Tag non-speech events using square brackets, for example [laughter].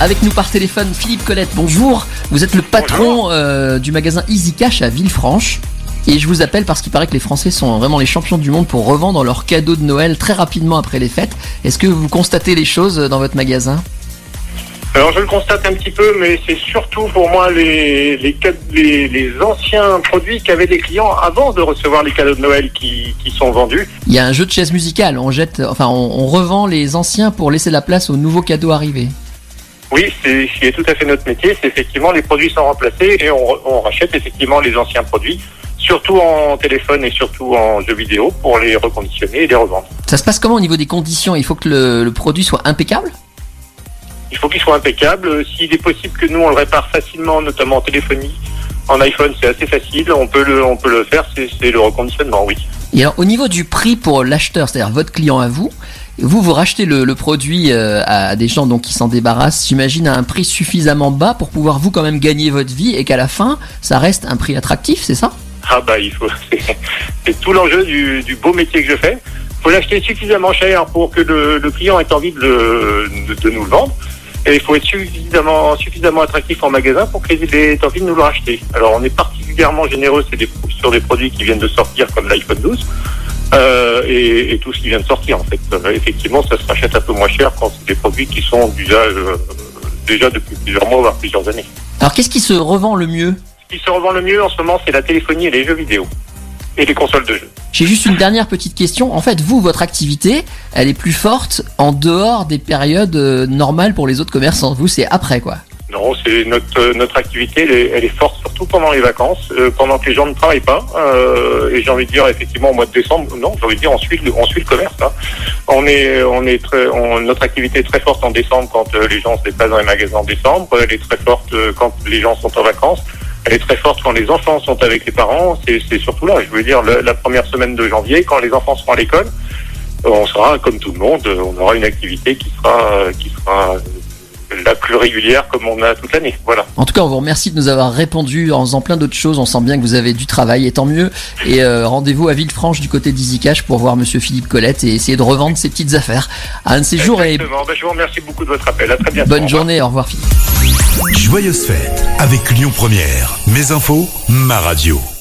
Avec nous par téléphone, Philippe Colette, bonjour. Vous êtes le patron euh, du magasin Easy Cash à Villefranche. Et je vous appelle parce qu'il paraît que les Français sont vraiment les champions du monde pour revendre leurs cadeaux de Noël très rapidement après les fêtes. Est-ce que vous constatez les choses dans votre magasin? Alors je le constate un petit peu, mais c'est surtout pour moi les, les, cad- les, les anciens produits qu'avaient les clients avant de recevoir les cadeaux de Noël qui, qui sont vendus. Il y a un jeu de chaises musicales. On jette, enfin, on, on revend les anciens pour laisser la place aux nouveaux cadeaux arrivés. Oui, c'est ce qui est tout à fait notre métier, c'est effectivement les produits sont remplacés et on, rachète effectivement les anciens produits, surtout en téléphone et surtout en jeux vidéo pour les reconditionner et les revendre. Ça se passe comment au niveau des conditions? Il faut que le, le produit soit impeccable? Il faut qu'il soit impeccable. S'il est possible que nous on le répare facilement, notamment en téléphonie, en iPhone c'est assez facile, on peut le, on peut le faire, c'est le reconditionnement, oui. Et alors, au niveau du prix pour l'acheteur, c'est-à-dire votre client à vous, vous, vous rachetez le, produit euh, à des gens donc qui s'en débarrassent, j'imagine, à un prix suffisamment bas pour pouvoir vous quand même gagner votre vie et qu'à la fin, ça reste un prix attractif, c'est ça? Ah bah il faut, [laughs] c'est- tout l'enjeu du, beau métier que je fais. Il faut l'acheter suffisamment cher pour que le, client ait envie de nous le vendre. Et il faut être suffisamment, suffisamment attractif en magasin pour qu'il ait envie de nous le racheter. Alors on est particulièrement généreux des- sur des produits qui viennent de sortir comme l'iPhone 12 euh, et, et tout ce qui vient de sortir en fait. Euh, effectivement ça se rachète un peu moins cher quand c'est des produits qui sont d'usage euh, déjà depuis plusieurs mois voire plusieurs années. Alors, qu'est-ce qui se revend le mieux? Ce qui se revend le mieux en ce moment c'est la téléphonie et les jeux vidéo et les consoles de jeux. J'ai juste une dernière petite question. En fait, vous, votre activité, elle est plus forte en dehors des périodes euh, normales pour les autres commerçants. Vous, c'est après, quoi. Non, c'est notre euh, notre activité, elle est, elle est forte surtout pendant les vacances, euh, pendant que les gens ne travaillent pas. Euh, et j'ai envie de dire effectivement au mois de décembre, non, j'ai envie de dire on suit le, on suit le commerce. hein. On est on est très, on- notre activité est très forte en décembre quand euh, les gens se déplacent dans les magasins en décembre. Elle est très forte quand les gens sont en vacances. Elle est très forte quand les enfants sont avec les parents. C'est surtout là, je veux dire le- la première semaine de janvier quand les enfants seront à l'école. On sera comme tout le monde, on aura une activité qui sera qui sera la plus régulière comme on a toute l'année. Voilà. En tout cas, on vous remercie de nous avoir répondu en faisant plein d'autres choses. On sent bien que vous avez du travail et tant mieux. Et euh, rendez-vous à Villefranche du côté Cash pour voir Monsieur Philippe Colette et essayer de revendre ses petites affaires. À un de ces jours et. Ben, je vous remercie beaucoup de votre appel. À très bientôt. Bonne journée. Au revoir Philippe. Joyeuse fête avec Lyon Première. Mes infos, ma radio.